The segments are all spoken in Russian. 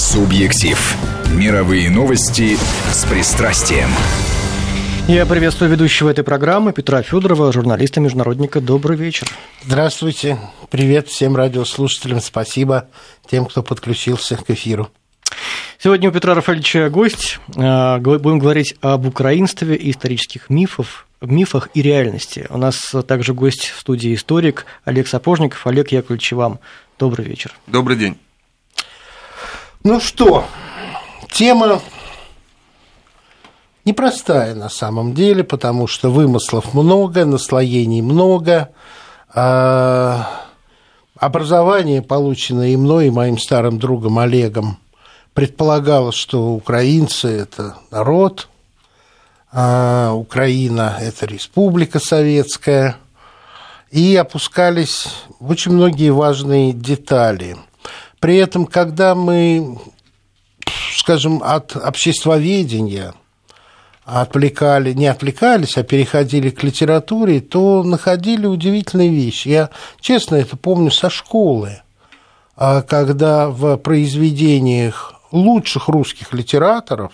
Субъектив. Мировые новости с пристрастием. Я приветствую ведущего этой программы Петра Федорова, журналиста-международника. Добрый вечер. Здравствуйте. Привет всем радиослушателям. Спасибо тем, кто подключился к эфиру. Сегодня у Петра Рафаэльевича гость. А, будем говорить об украинстве и исторических мифов, мифах и реальности. У нас также гость в студии историк Олег Сапожников. Олег Яковлевич, вам добрый вечер. Добрый день. Ну что, тема непростая на самом деле, потому что вымыслов много, наслоений много. А образование, полученное и мной, и моим старым другом Олегом, предполагало, что украинцы – это народ, а Украина – это республика советская, и опускались очень многие важные детали – при этом, когда мы, скажем, от обществоведения отвлекали, не отвлекались, а переходили к литературе, то находили удивительные вещи. Я честно это помню со школы, а когда в произведениях лучших русских литераторов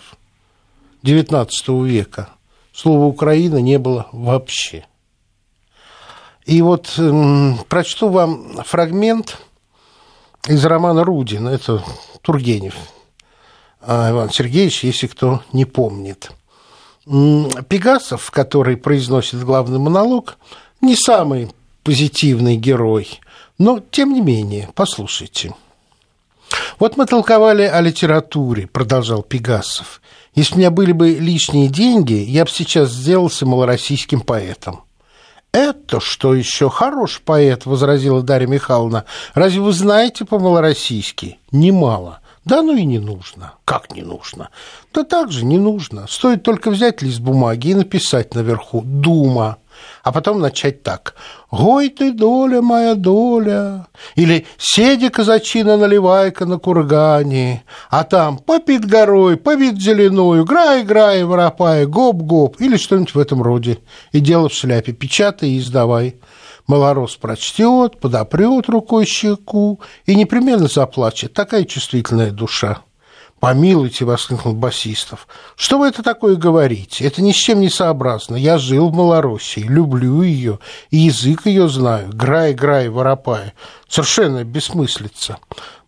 XIX века слова «Украина» не было вообще. И вот прочту вам фрагмент из романа Рудин, это Тургенев а, Иван Сергеевич, если кто не помнит. Пегасов, который произносит главный монолог, не самый позитивный герой, но тем не менее, послушайте. Вот мы толковали о литературе, продолжал Пегасов. Если у меня были бы лишние деньги, я бы сейчас сделался малороссийским поэтом. «Это что еще? Хороший поэт», — возразила Дарья Михайловна. «Разве вы знаете по-малороссийски?» «Немало». Да ну и не нужно. Как не нужно? Да так же не нужно. Стоит только взять лист бумаги и написать наверху «Дума» а потом начать так. «Гой ты, доля моя доля!» Или «Седи, казачина, наливай-ка на кургане!» А там «Попит горой, попит зеленую, грай, грай, воропай, гоп-гоп!» Или что-нибудь в этом роде. И дело в шляпе, печатай и издавай. Малорос прочтет, подопрет рукой щеку и непременно заплачет. Такая чувствительная душа. «Помилуйте», — воскликнул Басистов. «Что вы это такое говорите? Это ни с чем не сообразно. Я жил в Малороссии, люблю ее, и язык ее знаю. Грай, грай, воропай. Совершенно бессмыслица.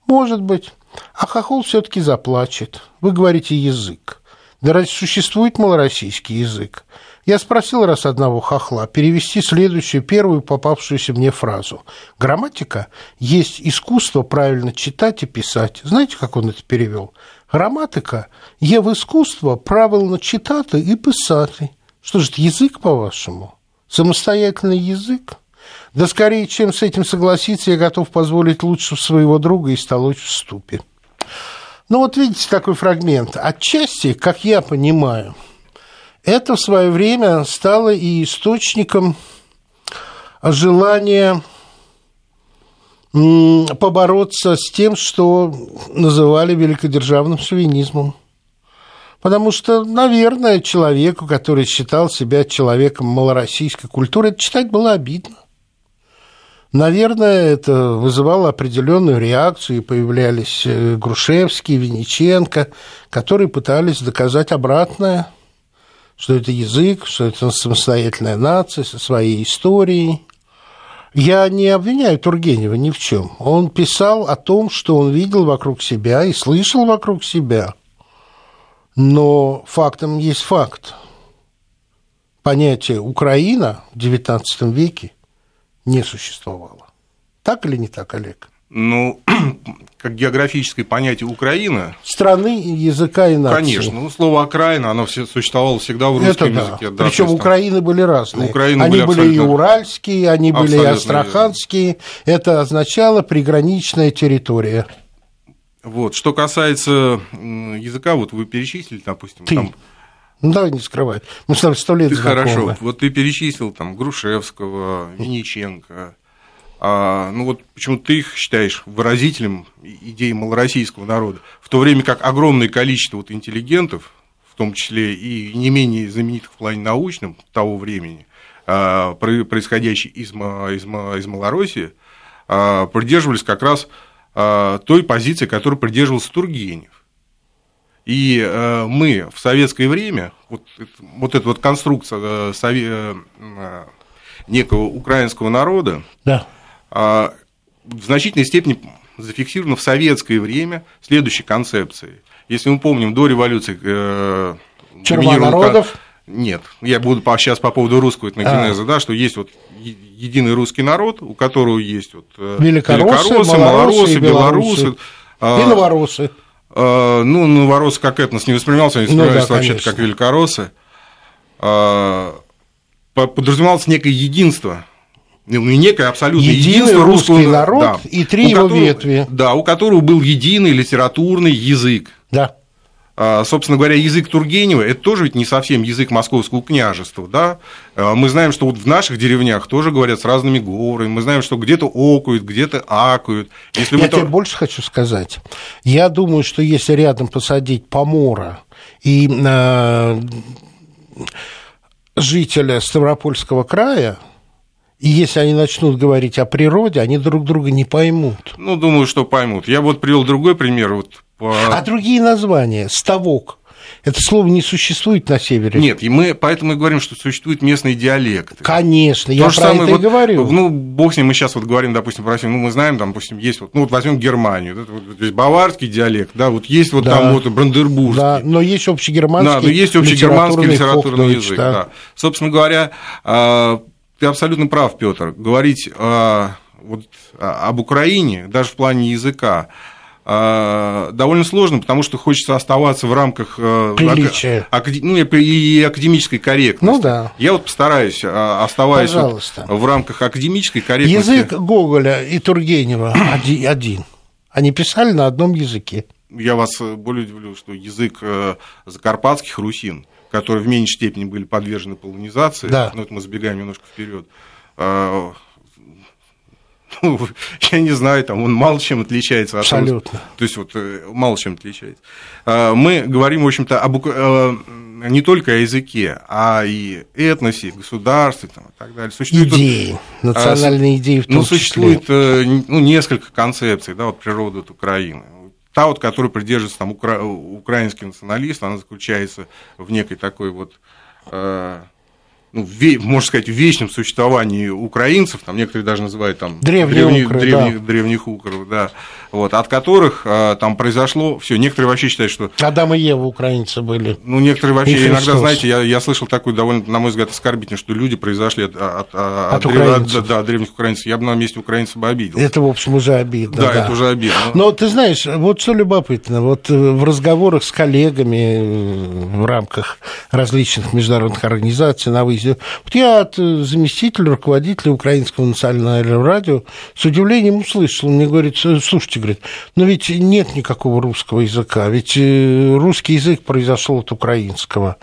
Может быть. А хохол все таки заплачет. Вы говорите язык. Да разве существует малороссийский язык? Я спросил раз одного хохла перевести следующую, первую попавшуюся мне фразу. Грамматика есть искусство правильно читать и писать. Знаете, как он это перевел? Граматика є в искусство правильно читать и писать. Что же это язык, по-вашему? Самостоятельный язык? Да скорее, чем с этим согласиться, я готов позволить лучше своего друга и столочь в ступе. Ну вот видите такой фрагмент. Отчасти, как я понимаю, это в свое время стало и источником желания побороться с тем, что называли великодержавным шовинизмом. Потому что, наверное, человеку, который считал себя человеком малороссийской культуры, это читать было обидно. Наверное, это вызывало определенную реакцию, и появлялись э, Грушевский, Винниченко, которые пытались доказать обратное – что это язык, что это самостоятельная нация со своей историей. Я не обвиняю Тургенева ни в чем. Он писал о том, что он видел вокруг себя и слышал вокруг себя. Но фактом есть факт. Понятие Украина в XIX веке не существовало. Так или не так, Олег? Ну, как географическое понятие Украина. Страны, языка и нации. Конечно. Ну, слово окраина, оно все, существовало всегда в русском Это да. языке. Да, Причем Украины были разные. Украины они были, абсолютно... и уральские, они были и астраханские. Верно. Это означало приграничная территория. Вот. Что касается языка, вот вы перечислили, допустим, Ты. там ну, давай не скрывай. Мы с тобой сто лет ты знакомы. Хорошо. Вот ты перечислил там Грушевского, Винниченко, а, ну вот почему ты их считаешь выразителем идеи малороссийского народа, в то время как огромное количество вот интеллигентов, в том числе и не менее знаменитых в плане научном того времени, а, происходящие из, из, из Малороссии, а, придерживались как раз той позиции, которую придерживался Тургенев. И мы в советское время, вот, вот эта вот конструкция некого украинского народа, да. В значительной степени зафиксирована в советское время следующей концепцией. Если мы помним, до революции... Э, народов? Нет, я буду сейчас по поводу русского этногенеза, а. да, что есть вот единый русский народ, у которого есть вот э, великороссы, великороссы малоросы, белорусы, белорусы а, и новороссы. А, ну, новороссы как этнос не воспринимался, они воспринимались ну, да, вообще-то как великороссы. А, подразумевалось некое единство ну, некое абсолютное единый русский русского народ да, и три его которого, ветви. Да, у которого был единый литературный язык. Да. А, собственно говоря, язык Тургенева – это тоже ведь не совсем язык московского княжества, да? А, мы знаем, что вот в наших деревнях тоже говорят с разными говорами, мы знаем, что где-то окают, где-то акают. Если Я тебе то... больше хочу сказать. Я думаю, что если рядом посадить помора и э, жителя Ставропольского края, и если они начнут говорить о природе, они друг друга не поймут. Ну, думаю, что поймут. Я вот привел другой пример. Вот по... А другие названия? Ставок. Это слово не существует на севере. Нет, и мы поэтому и говорим, что существуют местные диалекты. Конечно, То я про это вот, и говорю. Ну, бог с ним, мы сейчас вот говорим, допустим, про Россию, ну, мы знаем, там, допустим, есть вот, ну, вот возьмем Германию, да, вот, здесь баварский диалект, да, вот есть вот да. там вот брандербургский. Да, но есть общегерманский Да, но есть общегерманский литературный язык, да. да. Собственно говоря, а, ты абсолютно прав, Петр. Говорить а, вот, об Украине, даже в плане языка, а, довольно сложно, потому что хочется оставаться в рамках э, Приличия. Ак, ну, и академической корректности. Ну да. Я вот постараюсь, а, оставаясь вот в рамках академической корректности. Язык Гоголя и Тургенева один. Они писали на одном языке. Я вас более удивлю, что язык э, закарпатских русин которые в меньшей степени были подвержены полонизации, да. но это мы забегаем немножко вперед. А, ну, я не знаю, там он мало чем отличается от Абсолютно. То есть вот э, мало чем отличается. А, мы говорим, в общем-то, об, э, не только о языке, а и этносе, государстве там, и так далее. Существует идеи, тут, национальные идеи в том Ну, существует числе. Э, ну, несколько концепций, да, вот природы от Украины та, вот, которую придерживается там, укра... украинский националист, она заключается в некой такой вот э, ну, ве, можно сказать, в вечном существовании украинцев, там некоторые даже называют там древние древних, укры, древних, да. древних укров, да, вот, от которых а, там произошло все. Некоторые вообще считают, что Адам и Ева украинцы были. Ну, некоторые вообще иногда, знаете, я, я слышал такую довольно, на мой взгляд, оскорбительно, что люди произошли от, от, от, от, украинцев. От, да, древних украинцев. Я бы на месте украинцев бы обидел. Это, в общем, уже обидно. Да, да. это уже обидно. Но ты знаешь, вот что любопытно, вот э, в разговорах с коллегами э, в рамках различных международных организаций на выезде, вот я от э, заместителя руководителя Украинского национального радио с удивлением услышал. Он мне говорит, слушайте, говорит, но ведь нет никакого русского языка, ведь э, русский язык произошел от украинского.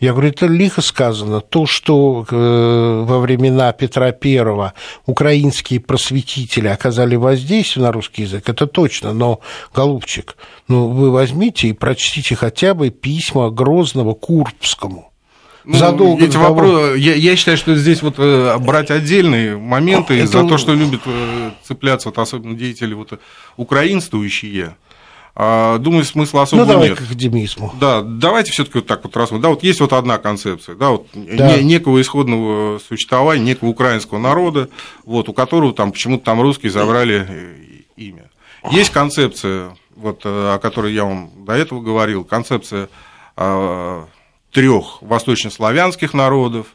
Я говорю, это лихо сказано. То, что э, во времена Петра I украинские просветители оказали воздействие на русский язык, это точно. Но, голубчик, ну вы возьмите и прочтите хотя бы письма Грозного Курбскому. Ну, задолго эти того... вопросы, я, я считаю, что здесь вот э, брать отдельные моменты это... за то, что любят э, цепляться, вот, особенно деятели вот, украинствующие, а, думаю, смысла особо ну, давай нет. к академизму. Да, давайте все-таки вот так вот раз. Да, вот есть вот одна концепция, да, вот да. Не, некого исходного существования, некого украинского народа, вот, у которого там почему-то там русские забрали э, имя. Есть концепция, вот, о которой я вам до этого говорил, концепция а, трех восточнославянских народов,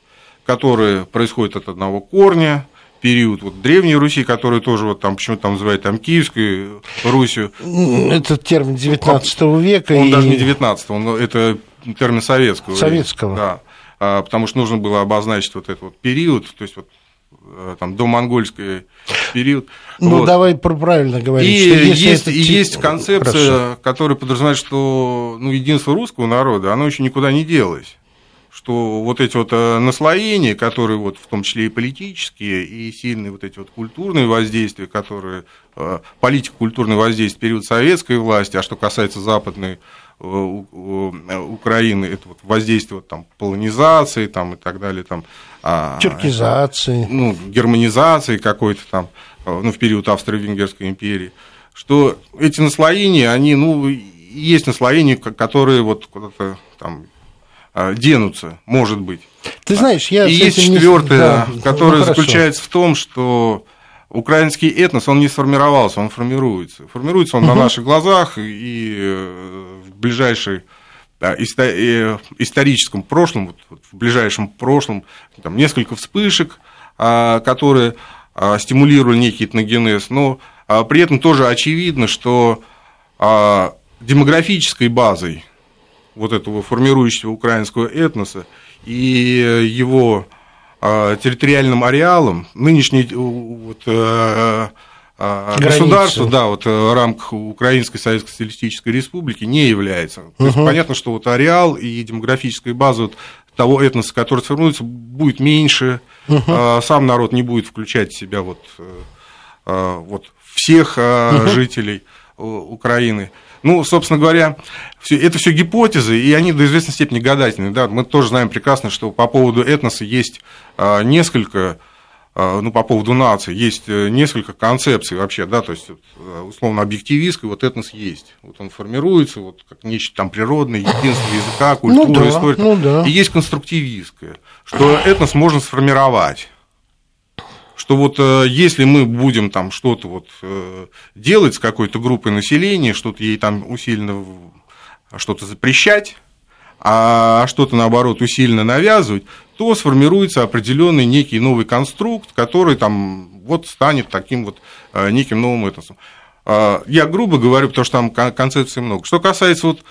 которые происходят от одного корня, период вот Древней Руси, который тоже вот там почему-то там называют там Киевской Русью. Это термин 19 века. Он и... даже не 19 он, это термин советского. Советского. Да. А, потому что нужно было обозначить вот этот вот период, то есть вот там до монгольский период. Ну, вот. давай правильно говорить. И что если есть, это... и есть концепция, Хорошо. которая подразумевает, что ну, единство русского народа, оно еще никуда не делось что вот эти вот э, наслоения, которые вот в том числе и политические, и сильные вот эти вот культурные воздействия, которые э, политика культурное воздействие в период советской власти, а что касается западной э, Украины, это вот воздействие вот, там, полонизации там, и так далее, там, Тюркизации. Ну, германизации какой-то там, ну, в период Австро-Венгерской империи. что эти наслоения, они, ну, есть наслоения, которые вот куда-то там а, денутся, может быть. Ты знаешь, я... И есть четвертое, да, которое ну, заключается в том, что украинский этнос, он не сформировался, он формируется. Формируется он угу. на наших глазах и э, в э, историческом прошлом, вот, в ближайшем прошлом, там несколько вспышек, а, которые а, стимулировали некий этногенез, но при этом тоже очевидно, что демографической базой вот этого формирующего украинского этноса и его а, территориальным ареалом, нынешнее вот, а, а, государство, да, вот в рамках Украинской Советской Социалистической Республики не является. То угу. есть понятно, что вот ареал и демографическая база вот того этноса, который сформируется, будет меньше, угу. сам народ не будет включать в себя вот, вот всех угу. жителей Украины. Ну, собственно говоря, это все гипотезы, и они до известной степени гадательные. Да? Мы тоже знаем прекрасно, что по поводу этноса есть а, несколько а, ну, по поводу нации, есть э, несколько концепций вообще, да, то есть, э, условно, объективистской, вот этнос есть, вот он формируется, вот как нечто там природное, единство языка, культура, ну, да, история, ну, да. и есть конструктивистское, что этнос можно сформировать, что вот э, если мы будем там что-то вот делать с какой-то группой населения, что-то ей там усиленно что-то запрещать, а что-то, наоборот, усиленно навязывать, то сформируется определенный некий новый конструкт, который там вот станет таким вот э, неким новым этносом. Я грубо говорю, потому что там концепций много. Что касается вот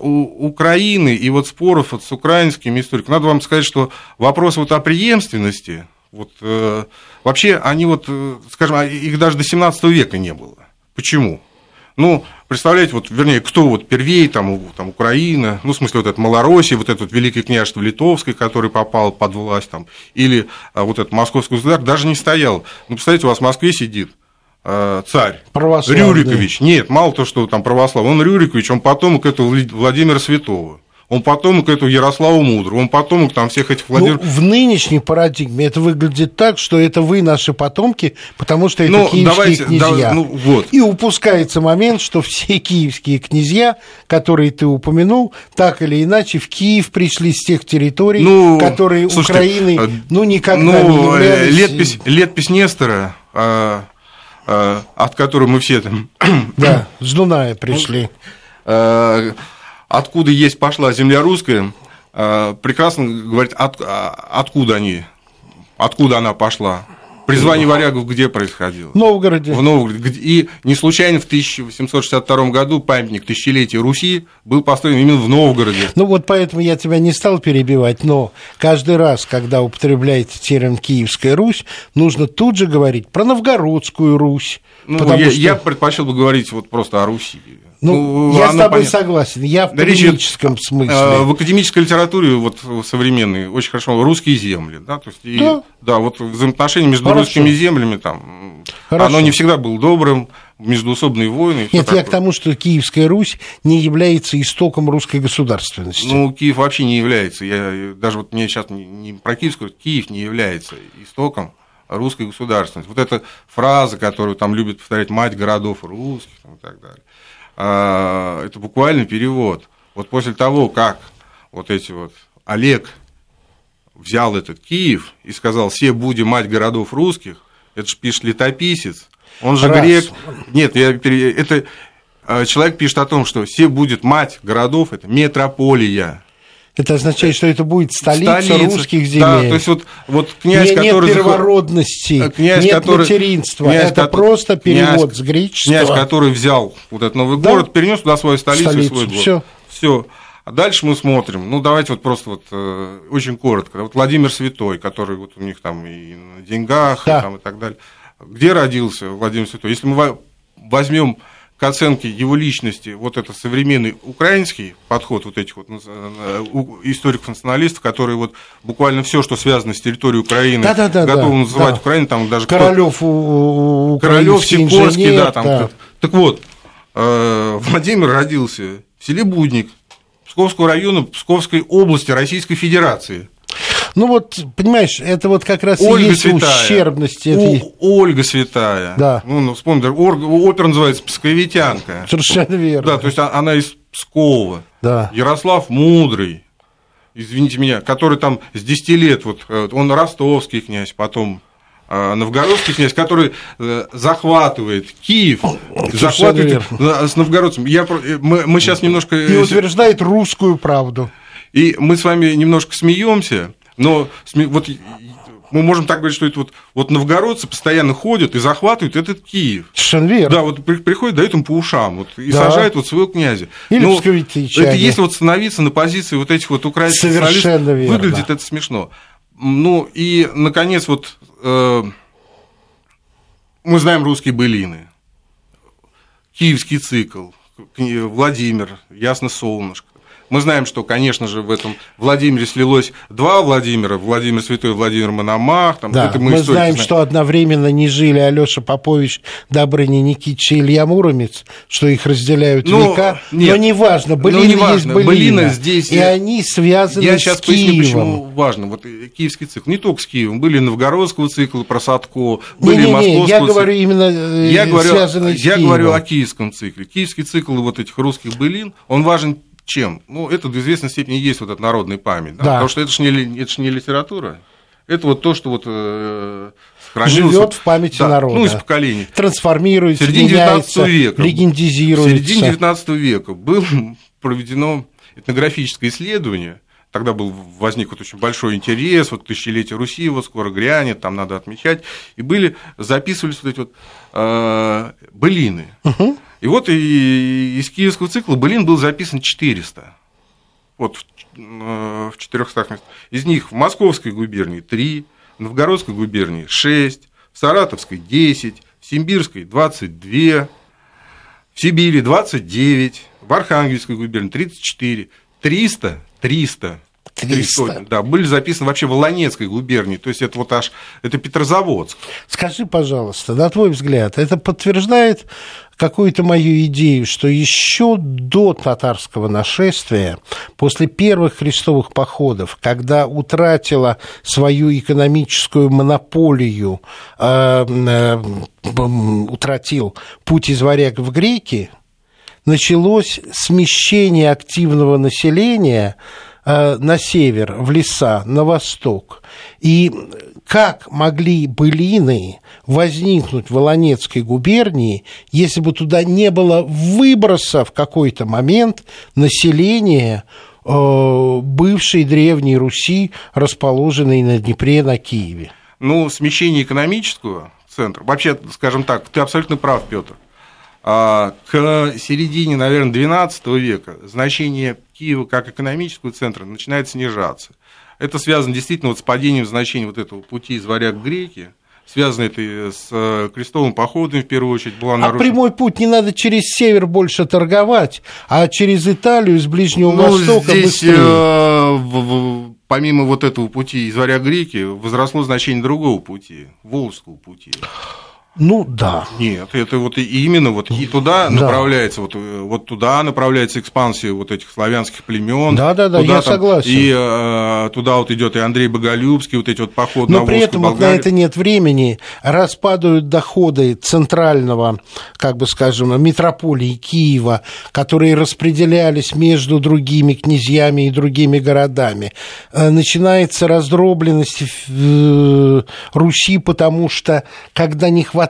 у Украины и вот споров вот с украинскими историками, надо вам сказать, что вопрос вот о преемственности вот, э, вообще они вот, э, скажем, а их даже до 17 века не было. Почему? Ну, представляете, вот, вернее, кто вот первей, там, там, Украина, ну, в смысле, вот это Малороссия, вот это вот Великое княжество Литовское, который попал под власть, там, или а, вот этот Московский государство, даже не стоял. Ну, представляете, у вас в Москве сидит э, царь Рюрикович. Нет, мало то, что там православный, он Рюрикович, он потомок этого Владимира Святого он потомок этого Ярослава Мудрого, он потомок там всех этих Владимир... Ну, в нынешней парадигме это выглядит так, что это вы наши потомки, потому что это ну, киевские давайте, князья. Да, ну, вот. И упускается момент, что все киевские князья, которые ты упомянул, так или иначе в Киев пришли с тех территорий, ну, которые слушайте, Украины а, ну, никогда ну, не являлись... Летпись, летпись Нестора, а, а, от которой мы все там... Да, с Дуная пришли. А, откуда есть пошла земля русская, э, прекрасно говорит, от, а, откуда они, откуда она пошла. Призвание варягов где происходило? В Новгороде. В Новгороде. И не случайно в 1862 году памятник тысячелетия Руси был построен именно в Новгороде. Ну вот поэтому я тебя не стал перебивать, но каждый раз, когда употребляется термин «Киевская Русь», нужно тут же говорить про Новгородскую Русь. Ну, я, что... я предпочел бы говорить вот просто о Руси. Ну, ну я с тобой понятно. согласен, я в академическом Речь, смысле. Э, в академической литературе вот современной очень хорошо русские земли, да, то есть, и, да. да, вот взаимоотношения между хорошо. русскими землями там, хорошо. оно не всегда было добрым, междуусобные войны. Нет, я к тому, что Киевская Русь не является истоком русской государственности. Ну, Киев вообще не является, я даже вот мне сейчас не, не про Киевскую, Киев не является истоком русской государственности. Вот эта фраза, которую там любят повторять мать городов русских там, и так далее. А, это буквально перевод. Вот после того, как вот эти вот Олег взял этот Киев и сказал, все будем мать городов русских, это же пишет летописец, он же Раз. грек. Нет, я, это а, человек пишет о том, что все будет мать городов, это метрополия. Это означает, что это будет столица, столица русских земель. Да, то есть вот, вот князь, нет, который... Нет первородности, э, князь, нет который... материнства, князь, это просто перевод князь, с греческого. Князь, который взял вот этот новый да? город, перенес туда свою столицу, столицу. и свой город. Все. Все. А дальше мы смотрим, ну давайте вот просто вот э, очень коротко. Вот Владимир Святой, который вот у них там и на деньгах, да. и, там, и так далее. Где родился Владимир Святой? Если мы возьмем к оценке его личности вот это современный украинский подход вот этих вот э, историков-националистов, которые вот буквально все, что связано с территорией Украины, да, да, да, готовы да, называть да. Украиной, там даже Королёв, кто... Королёв, Сикорский, да, там. Да. Так вот, э, Владимир родился в селе Будник Псковского района Псковской области Российской Федерации. Ну вот, понимаешь, это вот как раз Ольга и есть Святая. ущербность О- этой... Ольга Святая. Да. Ну, ну вспомни, опера называется «Псковитянка». Совершенно верно. Да, то есть а- она из Пскова. Да. Ярослав Мудрый, извините меня, который там с 10 лет, вот, э, он ростовский князь, потом э, новгородский князь, который э, захватывает Киев, захватывает верно. с новгородцем. Я, мы, мы сейчас немножко... И утверждает русскую правду. и мы с вами немножко смеемся, но вот мы можем так говорить, что это вот, вот новгородцы постоянно ходят и захватывают этот Киев. Совершенно верно. Да, вот при- приходит, дают им по ушам вот, и Да. сажают вот своего князя. Или псковитичане. Это если вот становиться на позиции вот этих вот украинских Совершенно верно. выглядит это смешно. Ну и, наконец, вот э, мы знаем русские былины. Киевский цикл, Владимир, Ясно солнышко. Мы знаем, что, конечно же, в этом Владимире слилось два Владимира, Владимир Святой, Владимир Мономах. Там, Да, это мы, историки знаем, что одновременно не жили Алеша Попович, Добрыня Никитич и Илья Муромец, что их разделяют Ну, века. нет. но неважно, Ну, былина неважно, есть былина. былина здесь- И они связаны Я с сейчас Киевом. поясню, почему важно. Вот э, киевский цикл. Не только с Киевом. Были новгородского цикла про Садко, были Не-не-не, московского я цикла. говорю именно э, Я говорю, связанные с я Киевом. говорю о киевском цикле. Киевский цикл вот этих русских былин, он важен чем? Ну, это до известной степени есть вот эта народная память. Да? Да. Потому что это же не, ли- это ж не литература. Это вот то, что вот э, сохранилось. Живет в памяти Да, народа. Ну, из поколений. В Трансформируется, середине меняется, 19 века. В легендизируется. середине 19 века было проведено этнографическое исследование. Тогда был, возник вот очень большой интерес, вот тысячелетие Руси вот скоро грянет, там надо отмечать. И были, записывались вот эти вот э, былины. И вот и, из киевского цикла былин был записан 400. Вот в, э, в 400 местах. Из них в Московской губернии 3, в Новгородской губернии 6, в Саратовской 10, в Симбирской 22, в Сибири 29, в Архангельской губернии 34, 300, 300, 300. да, были записаны вообще в Волонецкой губернии, то есть это вот аж, это Петрозаводск. Скажи, пожалуйста, на твой взгляд, это подтверждает какую-то мою идею, что еще до татарского нашествия, после первых крестовых походов, когда утратила свою экономическую монополию, э, э, утратил путь из варяг в греки, началось смещение активного населения э, на север, в леса, на восток. И как могли былины возникнуть в Волонецкой губернии, если бы туда не было выброса в какой-то момент населения э, бывшей Древней Руси, расположенной на Днепре, на Киеве? Ну, смещение экономического центра, вообще, скажем так, ты абсолютно прав, Петр. А, К середине, наверное, XII века значение Киева как экономического центра начинает снижаться. Это связано действительно вот с падением значения вот этого пути из варяг в греки, связано это с э, крестовым походом, в первую очередь, была А нарушена. прямой путь не надо через север больше торговать, а через Италию с Ближнего Ну, Востока здесь, быстрее. э, в- в- помимо вот этого пути из варяг греки, возросло значение другого пути, Волжского пути. Ну да. Нет, это вот и- именно вот и туда Да. направляется, вот, э, вот туда направляется экспансия вот этих славянских племен. Да-да-да, Туда я согласен. И э, туда вот идет и Андрей Боголюбский, вот эти вот походы Но на при Волжскую этом вот на Болгарию. это нет времени. Раз падают доходы центрального, как бы скажем, метрополии Киева, которые распределялись между другими князьями и другими городами, э, начинается раздробленность э, Руси, потому что когда не хватает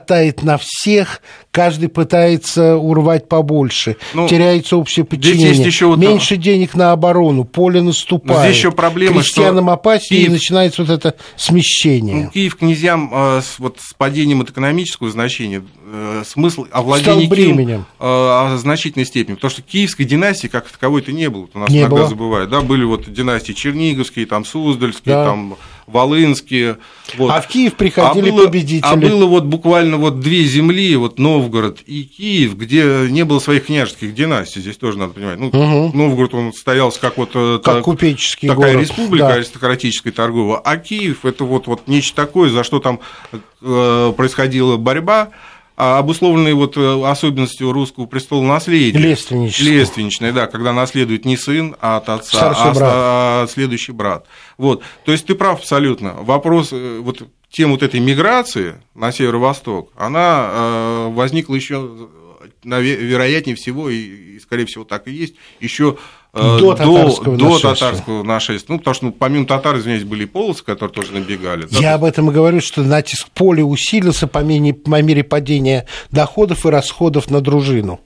на всех, каждый пытается урвать побольше, Ну, теряется общее здесь подчинение, есть еще вот- меньше денег на оборону, поле наступает, здесь еще проблема, что крестьянам опаснее, и Киев- начинается вот это смещение. Ну, Киев князьям э, с, вот, с падением от экономического значения э, смысл овладения Киевом бременем. э, в значительной степени. Потому что киевской династии как таковой-то не было. У нас Не иногда было. забывают. Да, были вот династии Черниговские, там Суздальские, Да. там Волынские. Вот. А в Киев приходили а было, победители. А было вот буквально вот две земли, вот Новгород и Киев, где не было своих княжеских династий. Здесь тоже надо понимать. Ну, Мгм. Новгород, он стоялся как вот э, как так- купеческий такая город. республика Да. аристократическая торговая, а Киев это вот, вот нечто такое, за что там э, происходила борьба, а, обусловленные вот э, особенностью русского престола наследия. Лественничество. Лественничное, да, когда наследует не сын а от отца, Старший а, брат. а следующий брат. Вот. То есть ты прав абсолютно. Вопрос, э, вот тема вот этой миграции на северо-восток, она э, возникла еще, вероятнее всего, и, скорее всего, так и есть, еще э, До татарского до нашествия. татарского нашествия. Ну, потому что ну, помимо татар, извиняюсь, были и полосы, которые тоже набегали. да. Я об этом и говорю, что натиск поля усилился по мере, по мере падения доходов и расходов на дружину.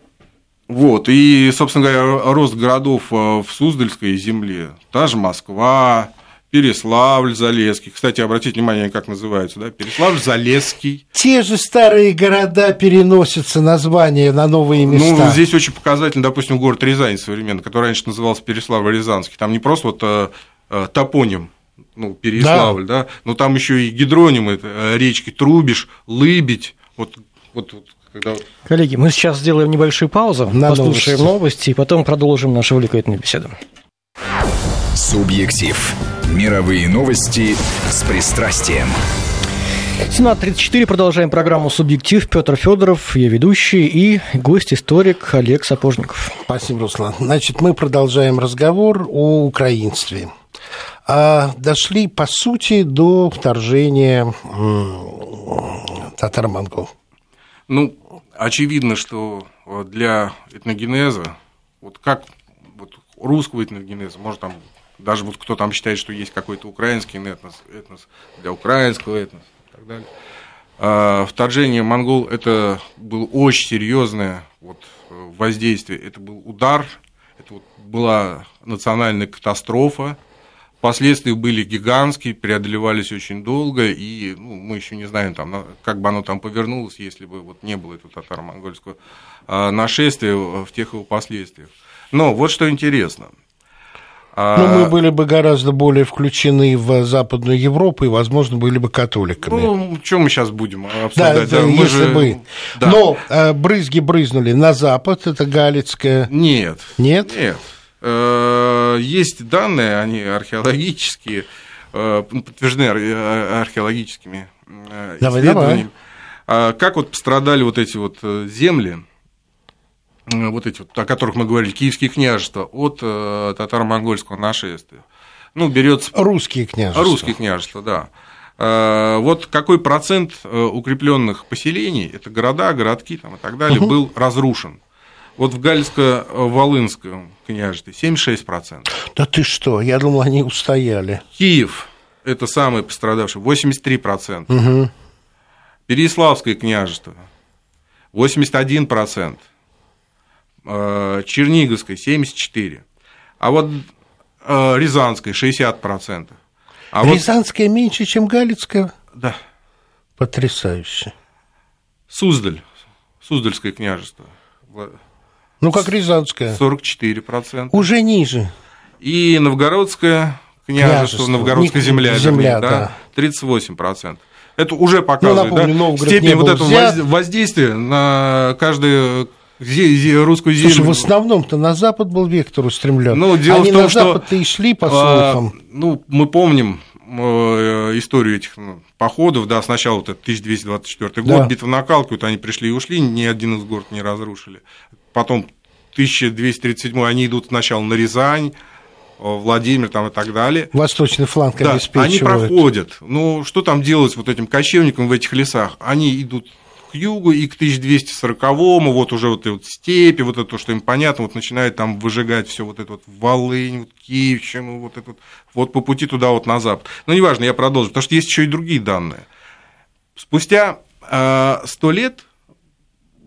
Вот, и, собственно говоря, рост городов в Суздальской земле, та же Москва, Переславль, Залесский. Кстати, обратите внимание, как называются, да? Переславль, Залесский. Те же старые города переносятся названия на новые места. Ну, здесь очень показательно, допустим, город Рязань современный, который раньше назывался Переславль-Рязанский. Там не просто вот э, э, топоним, ну, Переславль, да, но там еще и гидронимы, э, речки Трубиш, Лыбедь, вот, вот, вот когда Коллеги, мы сейчас сделаем небольшую паузу, На послушаем новости. новости и потом продолжим нашу увлекательную беседу. Субъектив. Мировые новости с пристрастием. 17.34, продолжаем программу «Субъектив». Петр Федоров, я ведущий, и гость-историк Олег Сапожников. Спасибо, Руслан. Значит, мы продолжаем разговор о украинстве. А дошли, по сути, до вторжения м, татаро-монгол. Ну, очевидно, что э, для этногенеза, вот как вот русского этногенеза, может там даже вот кто там считает, что есть какой-то украинский этнос, этнос для украинского этноса и так далее. А, Вторжение монгол это было очень серьезное вот, э, воздействие, это был удар, это вот была национальная катастрофа, Последствия были гигантские, преодолевались очень долго, и ну, мы еще не знаем, там, как бы оно там повернулось, если бы вот не было этого татаро-монгольского а, нашествия в тех его последствиях. Но вот что интересно. А, Ну, мы были бы гораздо более включены в Западную Европу и, возможно, были бы католиками. Ну, что мы сейчас будем да, обсуждать? это мы если же- бы. Да. Но э, брызги брызнули на запад, это Галицкая. Нет. Нет? Нет. Э, Есть данные, они археологические, э, подтверждены ар- э, археологическими Давай, исследованиями. А Как вот пострадали вот эти вот земли, вот эти вот, о которых мы говорили, киевские княжества, от э, татаро-монгольского нашествия. Ну, берется Русские княжества. Русские княжества, да. Э, Вот какой процент укрепленных поселений, это города, городки там, и так далее, был разрушен? Вот в Гальско-Волынском княжестве 76%. Да ты что, я думал, они устояли. Киев – это самый пострадавший, 83%. Мгм. Переяславское княжество – 81%. Э, Черниговское – 74%. А вот э, Рязанское – 60%. А вот, Рязанская меньше, чем Галицкая? да, Потрясающе. Суздаль, Суздальское княжество Ну, как Рязанская. 44%. Уже ниже. И Новгородское княжество, Княжество. Новгородская Не- земля, земля, вернее, да, да. 38%. Это уже показывает Ну, напомню, да, степень вот этого взят. воздействия на зе- русскую землю. Слушай, в основном-то на запад был вектор устремлен. Ну, дело Они в том, на запад-то и шли, по А, слухам. ну, мы помним э, историю этих ну, походов, да, сначала вот это 1224 год, Да. битва на Калке, вот они пришли и ушли, ни один из город не разрушили. Потом 1237 они идут сначала на Рязань, э, Владимир там и так далее. Восточный фланг Да, обеспечивают. они проходят. Ну, что там делать вот этим кочевникам в этих лесах? Они идут к югу и к 1240-му, вот уже вот вот степи, вот это, что им понятно, вот начинают там выжигать все вот это вот Волынь, вот Киевщину, вот это вот, вот по пути туда вот на запад. Но неважно, я продолжу, потому что есть еще и другие данные. Спустя сто лет,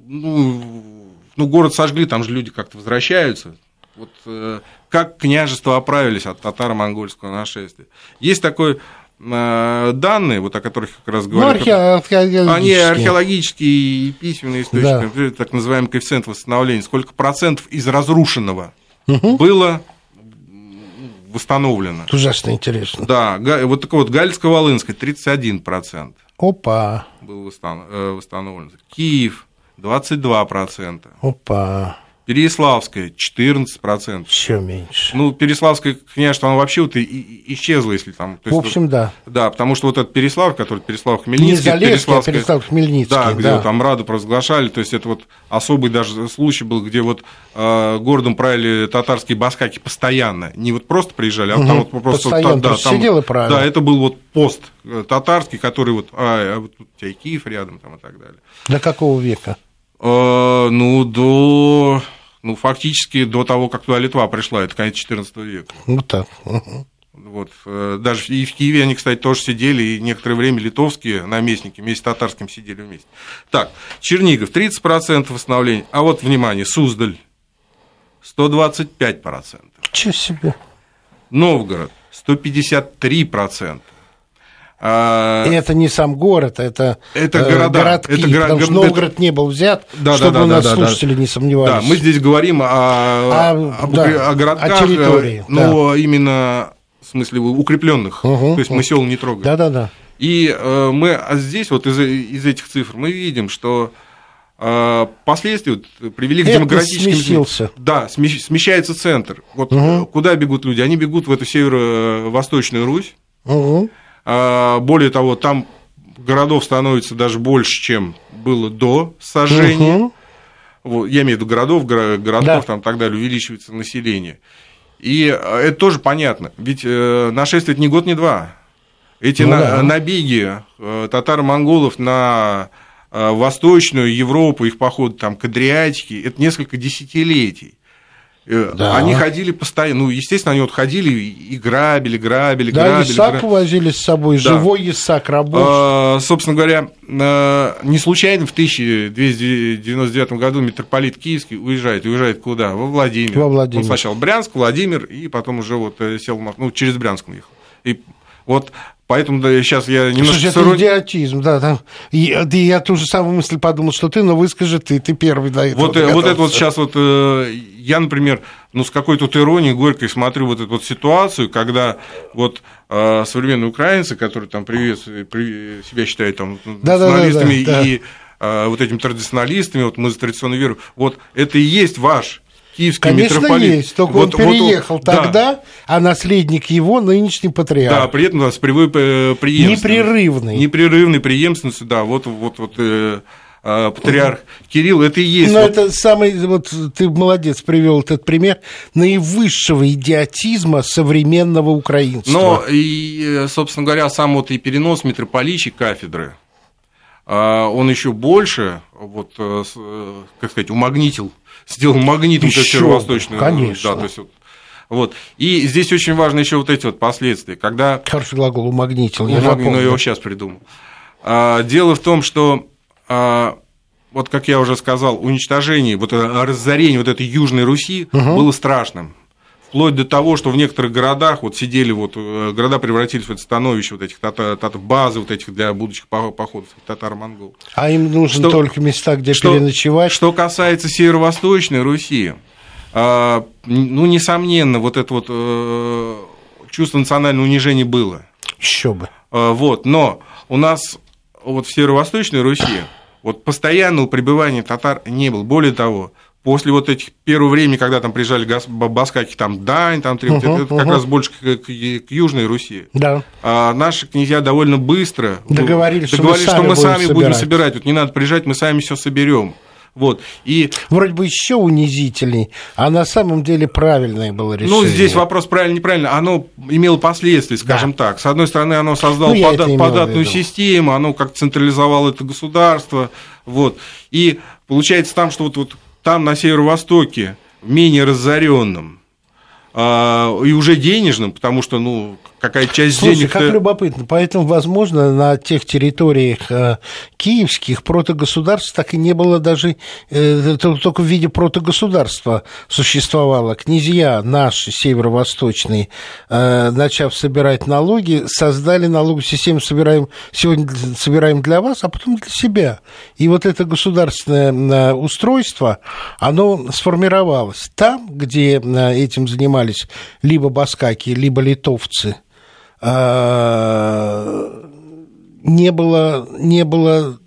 ну, ну, город сожгли, там же люди как-то возвращаются. Вот э, как княжества оправились от татаро-монгольского нашествия. Есть такой э, данные, вот о которых как раз Ну, говорю. архе- археологические. Они археологические и письменные источники, так называемый коэффициент восстановления. Сколько процентов из разрушенного было м, восстановлено? Это ужасно интересно. Да, вот такой вот Галицко-Волынская 31% Опа, был э, восстановлен. Киев 22%. опа. Переяславская 14%. Еще меньше. Ну, Переславское княжество, оно вообще вот и, и исчезло, если там... То есть, в общем, вот, да. Да, потому что вот этот Переслав, который Переслав Хмельницкий... Не Залесский, а Переслав Хмельницкий, да. где да. вот там Раду провозглашали, то есть это вот особый даже случай был, где вот э, городом правили татарские баскаки постоянно, не вот просто приезжали, а угу. там вот просто... Постоянно да, там, сидел и правил. Да, это был вот пост э, татарский, который вот... А, а вот тут у тебя и Киев рядом там и так далее. До какого века? Э, ну, до ну, фактически до того, как туда Литва пришла, это конец XIV века. Вот так. Вот. э, Даже и в Киеве они, кстати, тоже сидели, и некоторое время литовские наместники вместе с татарским сидели вместе. Так, Чернигов 30% восстановления, а вот, внимание, Суздаль 125%. Чего себе? Новгород 153%. А... Это не сам город, это, это города, городки, это горо... потому что Новгород не был взят, да, чтобы да, да, у нас да, слушатели да. не сомневались. Да, мы здесь говорим о, а, об, да, о городках, о территории, но да. именно в смысле укрепленных, угу, то есть мы сел не трогаем. Да, да, да. И э, мы а здесь вот из, из этих цифр мы видим, что э, последствия вот, привели к Это демографическим сместился. Да, смещается центр. Вот угу. куда бегут люди? Они бегут в эту северо-восточную Русь. Угу. Более того, там городов становится даже больше, чем было до сожжения. Угу. Вот, я имею в виду городов, городов Да. там так далее, увеличивается население. И это тоже понятно, ведь э, нашествие это не год, не два. Эти Ну на- да. набеги э, татаро-монголов на э, Восточную Европу, их походы там, к Адриатике, это несколько десятилетий. Э, Да. Они ходили постоянно, ну, естественно, они вот ходили и грабили, грабили, Да, грабили. ясак грабили. увозили с собой, Да. живой ясак рабочий. А, Собственно говоря, э, не случайно в 1299 году митрополит Киевский уезжает. Уезжает куда? Во Владимир. Во Владимир. Он сначала Брянск, Владимир, и потом уже вот э, сел. Ну, через Брянск он ехал. И вот поэтому да, сейчас я немножко Слушай, это идиотизм, да. Там, я, да я ту же самую мысль подумал, что ты, но выскажи ты, ты первый до этого Вот, э, вот это вот сейчас вот э, я, например, ну с какой-то вот иронией горькой смотрю вот эту вот ситуацию, когда вот э, современные украинцы, которые там приветствуют, при- себя считают там националистами да. и э, вот этими традиционалистами, вот мы за традиционную веру, вот это и есть ваш киевский Конечно, митрополит. есть, только Вот- он вот переехал да. тогда, а наследник его нынешний Да, патриарх. при этом у нас э, преемственностью. Непрерывный. Непрерывной преемственностью, да, вот, вот, вот э, э, патриарх Кирилл, это и есть. Но вот- это самый, вот ты молодец, привел этот пример наивысшего идиотизма современного украинства. Но и, э, собственно говоря, сам вот и перенос митрополичьей кафедры, а, он еще больше, вот, э, как сказать, умагнитил, сделал магнитом бы, северо-восточную. конечно. Да, то есть вот, вот. И здесь очень важны еще вот эти вот последствия, когда Хороший глагол умагнитил, я ладно, но запомнил. я его сейчас придумал. А, Дело в том, что а, вот как я уже сказал, уничтожение, вот разорение вот этой Южной Руси было страшным. Вплоть до того, что в некоторых городах вот сидели, вот, э, города превратились в это становище вот этих тата- тата- базы вот этих для будущих по- походов татаро-монгол. А им нужны Что- только места, где Что, переночевать. что касается северо-восточной Руси, а, ну, несомненно, вот это вот э, чувство национального унижения было. Еще бы. А, Вот, но у нас вот в северо-восточной Руси вот постоянного пребывания татар не было. Более того, после вот этих первого времени, когда там приезжали баскаки, там Дань, там требовали, Мгм, это как мгм. раз больше к, к- к Южной Руси. Да. А наши князья довольно быстро Договорились, что мы договорились, сами что мы будем сами будем собирать. собирать. Вот не надо приезжать, мы сами все соберем. Вот. И Вроде бы еще унизительней, а на самом деле правильное было решение. Ну, здесь вопрос правильно, неправильно. Оно имело последствия, скажем так. С одной стороны, оно создало Ну, пода- податную систему, оно как централизовало это государство. Вот. И получается там, что вот, вот там на северо-востоке, менее разоренном, а, и уже денежным, потому что, ну, какая часть Слушай, денег... как любопытно. Поэтому, возможно, на тех территориях э, киевских протогосударств так и не было даже, э, то- только в виде протогосударства существовало. Князья наши, северо-восточные, э, начав собирать налоги, создали налоговую систему, собираем, сегодня собираем для вас, а потом для себя. И вот это государственное э, устройство, оно сформировалось там, где э, этим занимались либо баскаки, либо литовцы – не было, не было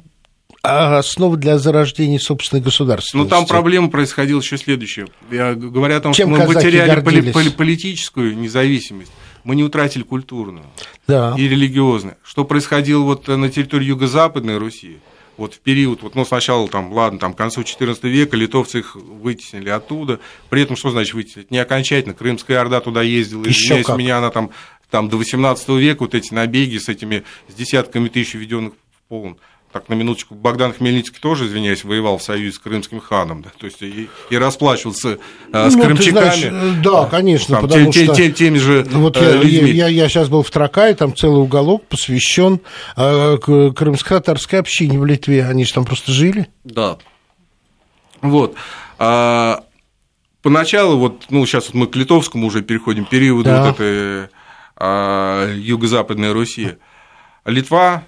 основа для зарождения собственной государственности. Ну, там проблема происходила еще следующая. Я говоря о том, Чем что мы потеряли поли- поли- политическую независимость, мы не утратили культурную да. и религиозную. Что происходило вот на территории Юго-Западной Руси, вот в период, вот, ну, сначала, там, ладно, там, к концу XIV века литовцы их вытеснили оттуда, при этом, что значит вытеснить? Не окончательно, Крымская Орда туда ездила, извиняюсь, меня она там, там до XVIII века вот эти набеги с этими, с десятками тысяч введенных в полон, так, на минуточку, Богдан Хмельницкий тоже, извиняюсь, воевал в союзе с крымским ханом, да, то есть и, и расплачивался э, с ну, крымчаками. Знаешь, э, да, конечно, там, потому те, что... Те, теми же вот э, я, людьми. Я, я, я сейчас был в Тракае, там целый уголок посвящен э, крымско-татарской общине в Литве, они же там просто жили. Да. Вот. А, поначалу, вот, ну, сейчас вот мы к литовскому уже переходим, периоду да. вот этой юго-западной Руси. Литва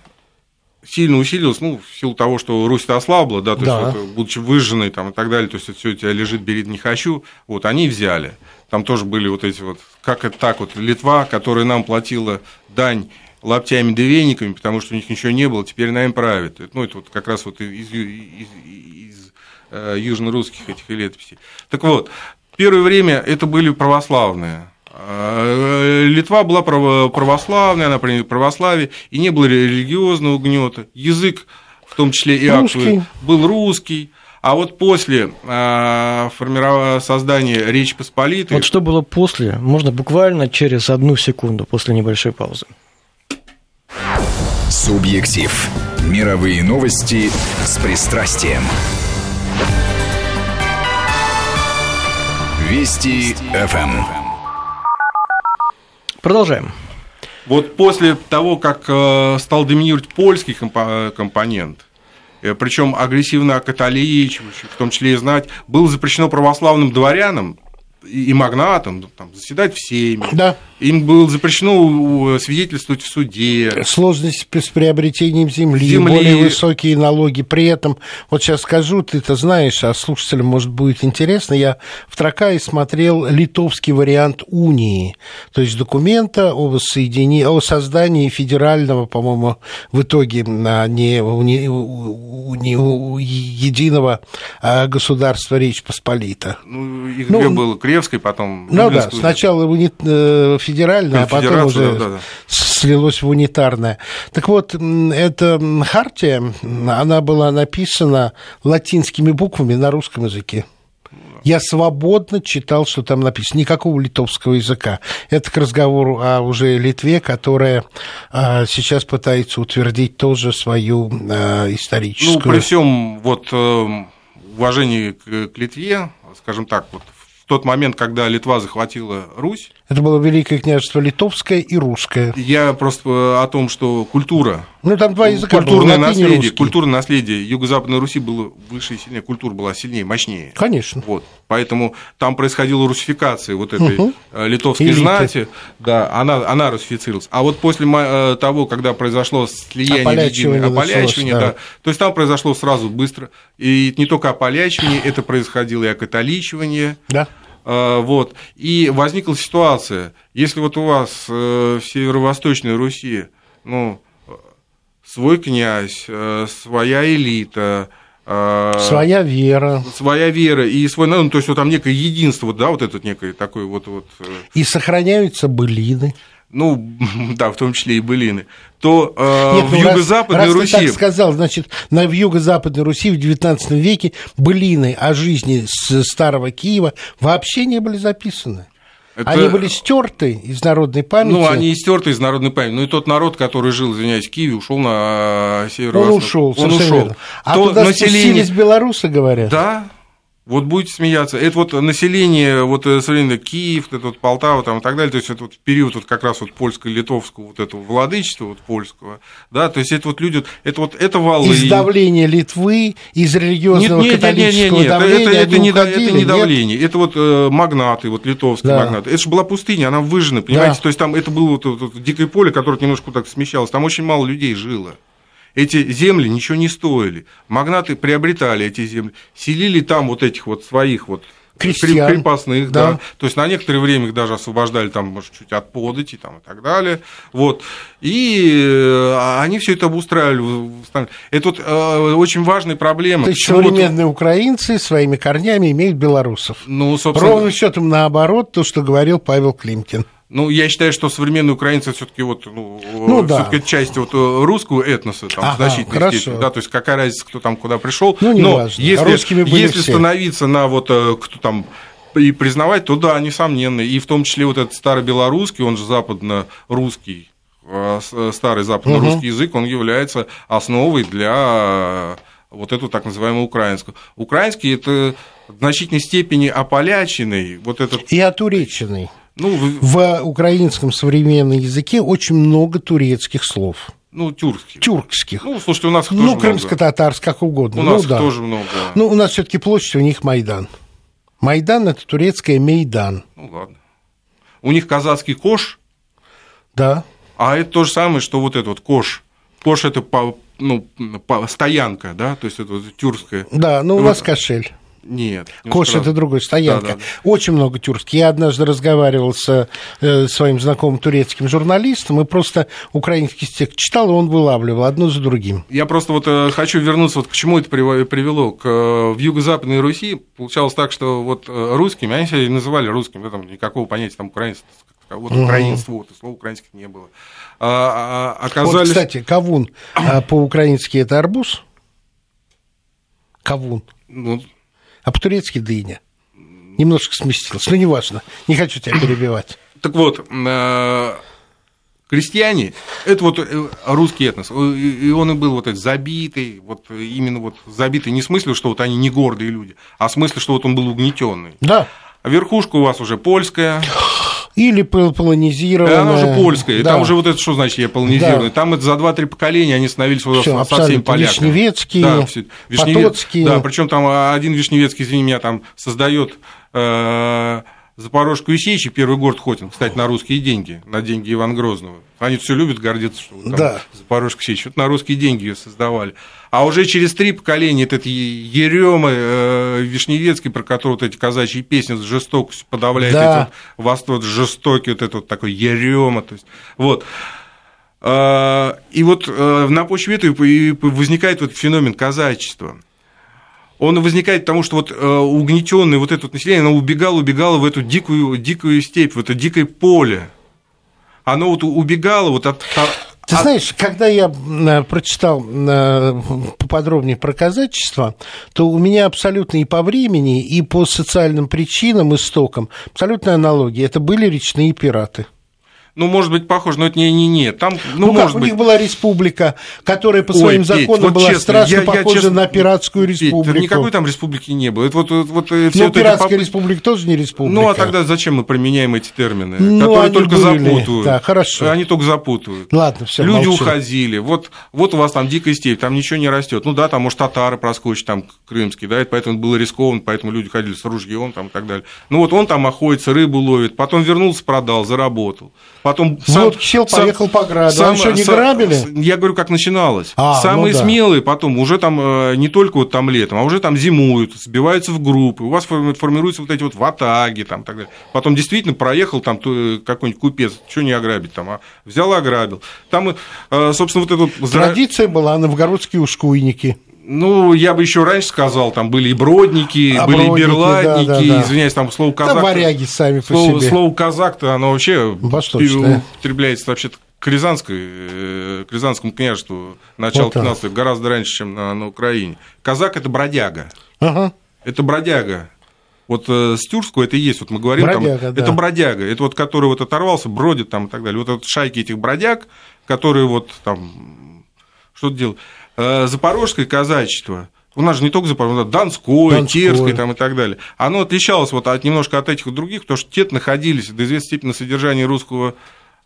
сильно усилилось, ну, в силу того, что Русь-то ослабла, да, то да. есть, вот, будучи выжженной там, и так далее, то есть, все у тебя лежит, бери, не хочу, вот, они взяли. Там тоже были вот эти вот, как это так вот, Литва, которая нам платила дань лаптями да вениками, потому что у них ничего не было, теперь нами правит. Ну, это вот как раз вот из, из, из э, южно-русских этих летописей. Так вот, первое время это были православные Э, Литва была православная, она приняла православие, и не было религиозного гнета. Язык, в том числе и актовый, был русский. А вот после э, формирования создания Речи Посполитой... Вот что было после, можно буквально через одну секунду после небольшой паузы. Субъектив. Мировые новости с пристрастием. Вести ФМ. Продолжаем. Вот после того, как э, стал доминировать польский компонент, э, причем агрессивно католичивающий, в том числе и знать, было запрещено православным дворянам и магнатам там, заседать в Сейме. Да. Им было запрещено свидетельствовать в суде. Сложность с приобретением земли, земли, более высокие налоги. При этом, вот сейчас скажу, ты это знаешь, а слушателям, может, будет интересно, я в Тракае смотрел литовский вариант унии, то есть документа о, воссоединении, о создании федерального, по-моему, в итоге а, не, не, не единого а, государства Речь Посполита. Ну, их ну, было Кревской, потом... Ну да, сначала федеральный э, федеральное, а потом уже да, да. слилось в унитарное. Так вот, эта хартия, она была написана латинскими буквами на русском языке. Я свободно читал, что там написано. Никакого литовского языка. Это к разговору о уже Литве, которая а, сейчас пытается утвердить тоже свою а, историческую... Ну, при всем вот э, уважении к, к Литве, скажем так, вот в тот момент, когда Литва захватила Русь. Это было Великое княжество Литовское и Русское. Я просто о том, что культура, ну, там два языка культурное было, наследие, культурное наследие Юго-Западной Руси было выше и сильнее, культура была сильнее, мощнее. Конечно. Вот. Поэтому там происходила русификация вот этой угу. литовской Элиты. знати, да, она, она русифицировалась. А вот после э, того, когда произошло слияние, ополячивание, ополячивание да. да, то есть там произошло сразу быстро, и не только ополячивание, это происходило и окатоличивание. Да. Э, вот. И возникла ситуация, если вот у вас в северо-восточной Руси, ну, свой князь, своя элита, а, своя вера. Своя вера и свой ну, то есть вот там некое единство, да, вот это некое такое вот... вот... Э, и сохраняются былины. Ну, да, в том числе и былины. То э, Нет, в ну, юго-западной раз, раз Руси... Ты так сказал, значит, на, в юго-западной Руси в XIX веке былины о жизни старого Киева вообще не были записаны. Это... Они были стерты из народной памяти. Ну, они стерты из народной памяти. Ну и тот народ, который жил, извиняюсь, в Киеве, ушел на север Он ушел, он ушел. А То туда население... белорусы, говорят. Да, вот будете смеяться. Это вот население, вот э, современное Киев, это вот Полтава там, и так далее, то есть это вот период вот как раз вот польско-литовского вот этого владычества вот польского, да, то есть это вот люди, это вот это валы. Из давления Литвы, из религиозного нет, нет, католического нет, нет, нет, давления это, это, не, уходили, это не давление, нет? это вот э, магнаты, вот литовские да. магнаты. Это же была пустыня, она выжжена, понимаете, да. то есть там это было вот, вот, вот дикое поле, которое немножко так смещалось, там очень мало людей жило. Эти земли ничего не стоили. Магнаты приобретали эти земли, селили там вот этих вот своих вот Крестьян. крепостных, да. Да. То есть на некоторое время их даже освобождали там, может, чуть от подати там, и так далее. Вот. И э, они все это обустраивали. Это вот э, очень важная проблема. То есть Почему вот- современные украинцы своими корнями имеют белорусов. ну, собственно, Ровным счетом наоборот, то, что говорил Павел Климкин. Ну, я считаю, что современные украинцы все-таки вот, ну, Ну, да. все-таки часть вот э, русского этноса, там, Ага, значительной хорошо. степени, да, то есть какая разница, кто там куда пришел. Ну, не Но важно. если, Русскими были если все. становиться на вот, э, кто там и признавать, то да, несомненно. И в том числе вот этот старобелорусский, он же западно-русский, э, старый западно-русский язык, он является основой для вот этого так называемого украинского. Украинский это в значительной степени ополяченный, вот этот, И отуреченный. Ну, в- В украинском современном языке очень много турецких слов. ну, тюркский. Тюркских. Ну, слушайте, у нас их тоже Ну, крымско-татарск, как угодно. У ну, нас да. тоже много. Ну, у нас все-таки площадь, у них Майдан. Майдан это турецкое Мейдан. Ну, ладно. У них казахский кош, Да. а это то же самое, что вот этот вот кош. Кош это по, ну, по- стоянка, да, то есть это вот тюркская. Да, ну у вас кошель. Нет. не Кош это другой, стоянка. Да, да. Очень много тюркских. Я однажды разговаривал с э, своим знакомым турецким журналистом и просто украинский стих читал, и он вылавливал одно за другим. Я просто вот э, хочу вернуться, вот к чему это прив- привело. К, э, в Юго-Западной Руси получалось так, что вот э, русскими, они себя называли русскими, там никакого понятия там украинство, вот украинство, вот, и слова украинских не было. А, а, Вот, оказались... кстати, кавун а, по-украински это арбуз. Кавун. ну, А по-турецки дыня. Немножко сместилось. Ну, неважно. Не хочу тебя перебивать. Так вот, э, крестьяне, это вот э, русский этнос, э, и он и был вот этот забитый, вот именно вот забитый не в смысле, что вот они не гордые люди, а в смысле, что вот он был угнетенный. Да. А верхушка у вас уже польская, Или полонизированная. она уже польская, и Да. там уже вот это что значит я полонизированный, Да. там это за 2-3 поколения они становились Всё, со- совсем поляками. Вишневецкие, да, все- Вишневе- Потоцкие. Да, причем там один Вишневецкий, извини меня, там создает э, Запорожскую сечь и первый город Хотин, кстати, на русские деньги, на деньги Ивана Грозного. Они все любят гордиться, что там Да. Запорожскую сечь. Вот на русские деньги ее создавали. А уже через три поколения этот Ерема э, Вишневецкий, про которого вот эти казачьи песни с жестокостью подавляет Да. эти вот, вас вот жестокий вот этот вот такой Ерема. То есть, вот. А, И вот э, на почве этого возникает вот феномен казачества. Он возникает потому, что вот угнетенное вот это вот население, оно убегало, убегало в эту дикую, дикую степь, в это дикое поле. Оно вот убегало вот от... Ты знаешь, когда я э, прочитал э, поподробнее про казачество, то у меня абсолютно и по времени, и по социальным причинам, истокам, абсолютная аналогия. Это были речные пираты. Ну, может быть, похоже, но это не, не, не. Там, ну, Ну, как, может у быть. них была республика, которая по Ой, своим Петь, законам вот была честно, страшно я- я похожа честно- на пиратскую Петь, республику. никакой там республики не было. Это вот, вот, вот, э, все Ну, эти пиратская поп- республика тоже не республика. Ну, а тогда зачем мы применяем эти термины, Ну, которые они только были. запутывают? Да, хорошо. Они только запутывают. Ладно, все. Люди уходили. Вот, вот у вас там дикая степь, там ничего не растет. Ну да, там, может, татары проскочат, там крымские, да, и поэтому было рискованно, поэтому люди ходили с ружьем там, и так далее. Ну вот он там охотится, рыбу ловит, потом вернулся, продал, заработал. Потом Вот сел, поехал по граду. А что, не грабили? Я говорю, как начиналось. А, Самые ну да. смелые потом уже там э, не только вот там летом, а уже там зимуют, сбиваются в группы, у вас форми- формируются вот эти вот ватаги там так далее. Потом действительно проехал там э, какой-нибудь купец, что не ограбить там, а взял и ограбил. Там, э, собственно, вот зра- Традиция была новгородские ушкуйники. Ну, я бы еще раньше сказал, там были и бродники, А, были бродники, и берладники, да, да, да. извиняюсь, там слово казак. Да, варяги сами по Слово, себе. слово казак-то, оно вообще употребляется вообще-то к Рязанской, э, к Рязанскому княжеству начала Вот так. 15 века, гораздо раньше, чем на, на Украине. Казак – это бродяга. Ага. Это бродяга. Вот э, с тюркского это и есть, вот мы говорим, Бродяга, там, да. это бродяга, это вот который вот оторвался, бродит там и так далее. Вот это шайки этих бродяг, которые вот там что-то делают. Э, Запорожское казачество, у нас же не только Запорожское, Донское, Донское. Терское там и так далее. Оно отличалось вот от, немножко от этих других, потому что те находились до известной степени на содержании русского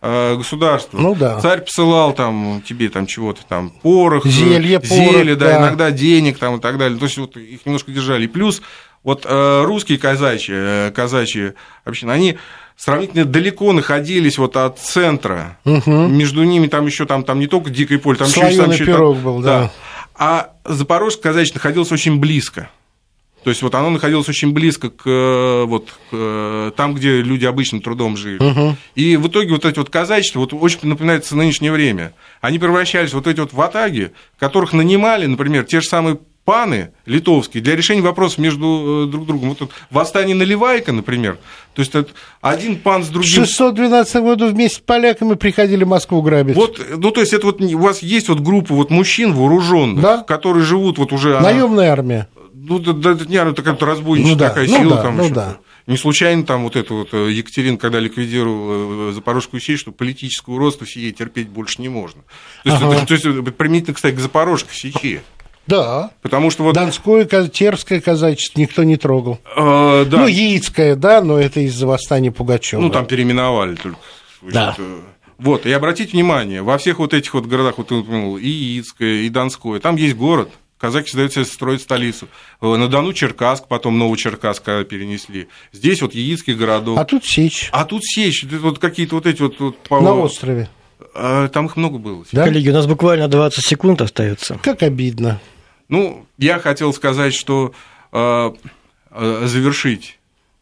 э, государства. Ну да. Царь посылал там тебе там чего-то там порох, э, Зелье, порох, зелье, да, да. иногда денег там и так далее. То есть вот их немножко держали. И плюс вот э, русские казачьи, э, казачьи общины, они сравнительно далеко находились вот от центра. Между ними там еще там, там не только дикое поле, там еще, там пирог был, да. А Запорожское казачье находилось очень близко. То есть вот оно находилось очень близко к, э, вот, к э, там, где люди обычным трудом жили. Угу. И в итоге вот эти вот казачества вот очень напоминается нынешнее время. Они превращались вот эти вот в атаги, которых нанимали, например, те же самые паны литовские для решения вопросов между э, друг другом. Вот тут восстание Наливайка, например. То есть один пан с другим... В 612 году вместе с поляками приходили Москву грабить. Вот, ну, то есть это вот у вас есть вот группа вот мужчин вооруженных, да? которые живут вот уже... Наемная армия. Ну, да, да, не, ну, такая разбойничья ну, да. такая ну, сила да, там ну, да. Не случайно там вот это вот э, Екатерин, когда ликвидировал э, Запорожскую сеть, что политического роста в Сие терпеть больше не можно. То есть, ага. это, то есть применительно, кстати, к Запорожской сечи. Да. Потому что вот... Донское, Терское казачество никто не трогал. А, да. Ну, Яицкое, да, но это из-за восстания Пугачева. Ну, там переименовали только. Да. Вот, и обратите внимание, во всех вот этих вот городах, вот ты упомянул, и Яицкое, и Донское, там есть город, казаки сдаются строить столицу. Э, на Дону Черкасск, потом Новочеркасск перенесли. Здесь вот Яицкий городок. А тут Сечь. А тут Сечь, вот какие-то вот эти вот... вот по... На острове. А, там их много было. Да? Коллеги, у нас буквально 20 секунд остается. Как обидно. Ну, я хотел сказать, что э, э, завершить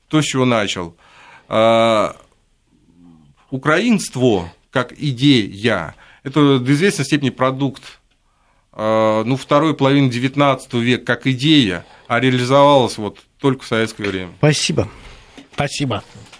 то, с чего начал. Э, украинство как идея – это до известной степени продукт э, ну, второй половины XIX века как идея, а реализовалась вот только в советское время. Спасибо. Спасибо.